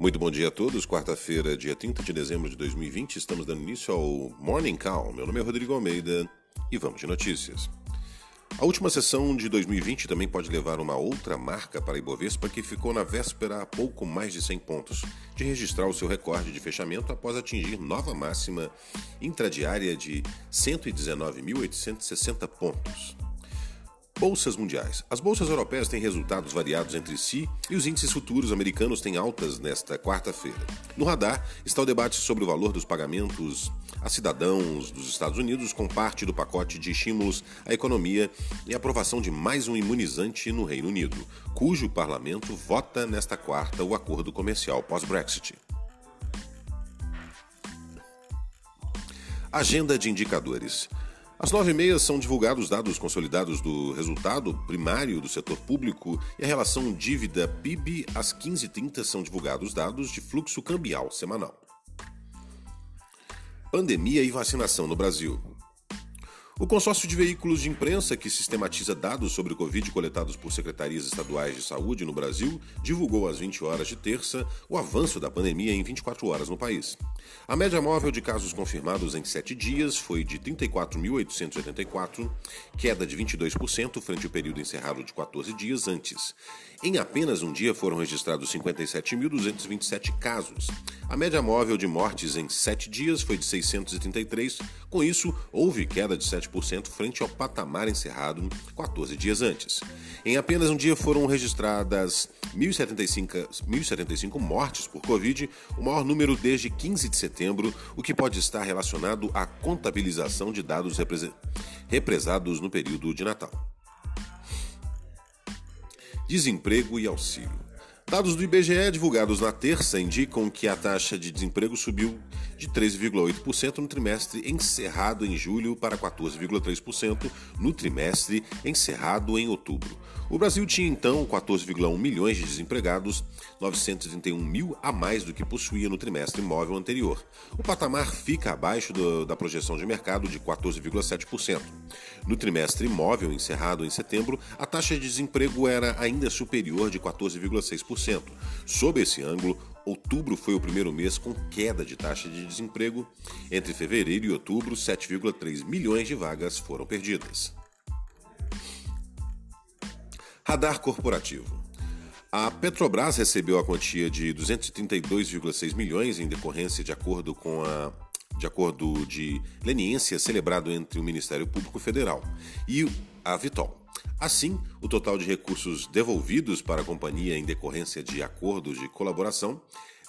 Muito bom dia a todos. Quarta-feira, dia 30 de dezembro de 2020, estamos dando início ao Morning Call. Meu nome é Rodrigo Almeida e vamos de notícias. A última sessão de 2020 também pode levar uma outra marca para a Ibovespa, que ficou na véspera a pouco mais de 100 pontos, de registrar o seu recorde de fechamento após atingir nova máxima intradiária de 119.860 pontos. Bolsas mundiais. As bolsas europeias têm resultados variados entre si e os índices futuros americanos têm altas nesta quarta-feira. No radar está o debate sobre o valor dos pagamentos a cidadãos dos Estados Unidos com parte do pacote de estímulos à economia e a aprovação de mais um imunizante no Reino Unido, cujo parlamento vota nesta quarta o acordo comercial pós-Brexit. Agenda de indicadores. Às nove e meia são divulgados dados consolidados do resultado primário do setor público e a relação dívida-PIB. Às 15h30 são divulgados dados de fluxo cambial semanal. Pandemia e vacinação no Brasil. O consórcio de veículos de imprensa que sistematiza dados sobre o Covid coletados por secretarias estaduais de saúde no Brasil divulgou às 20 horas de terça o avanço da pandemia em 24 horas no país. A média móvel de casos confirmados em 7 dias foi de 34.884, queda de 22% frente ao período encerrado de 14 dias antes. Em apenas um dia foram registrados 57.227 casos. A média móvel de mortes em 7 dias foi de 633, com isso houve queda de 7 7% frente ao patamar encerrado 14 dias antes. Em apenas um dia foram registradas 1.075, 1.075 mortes por Covid, o maior número desde 15 de setembro, o que pode estar relacionado à contabilização de dados represados no período de Natal. Desemprego e auxílio. Dados do IBGE divulgados na terça indicam que a taxa de desemprego subiu de 13,8% no trimestre encerrado em julho para 14,3% no trimestre encerrado em outubro. O Brasil tinha então 14,1 milhões de desempregados, 931 mil a mais do que possuía no trimestre móvel anterior. O patamar fica abaixo do, da projeção de mercado de 14,7%. No trimestre móvel encerrado em setembro, a taxa de desemprego era ainda superior de 14,6%. Sob esse ângulo, outubro foi o primeiro mês com queda de taxa de desemprego. Entre fevereiro e outubro, 7,3 milhões de vagas foram perdidas. Radar corporativo. A Petrobras recebeu a quantia de 232,6 milhões em decorrência de acordo com a de acordo de leniência celebrado entre o Ministério Público Federal e a Vitol. Assim, o total de recursos devolvidos para a companhia em decorrência de acordos de colaboração,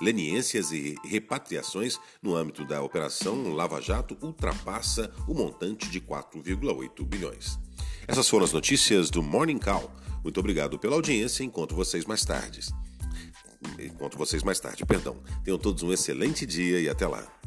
leniências e repatriações no âmbito da Operação Lava Jato ultrapassa o montante de 4,8 bilhões. Essas foram as notícias do Morning Call. Muito obrigado pela audiência. Encontro vocês mais tarde. Encontro vocês mais tarde, perdão. Tenham todos um excelente dia e até lá.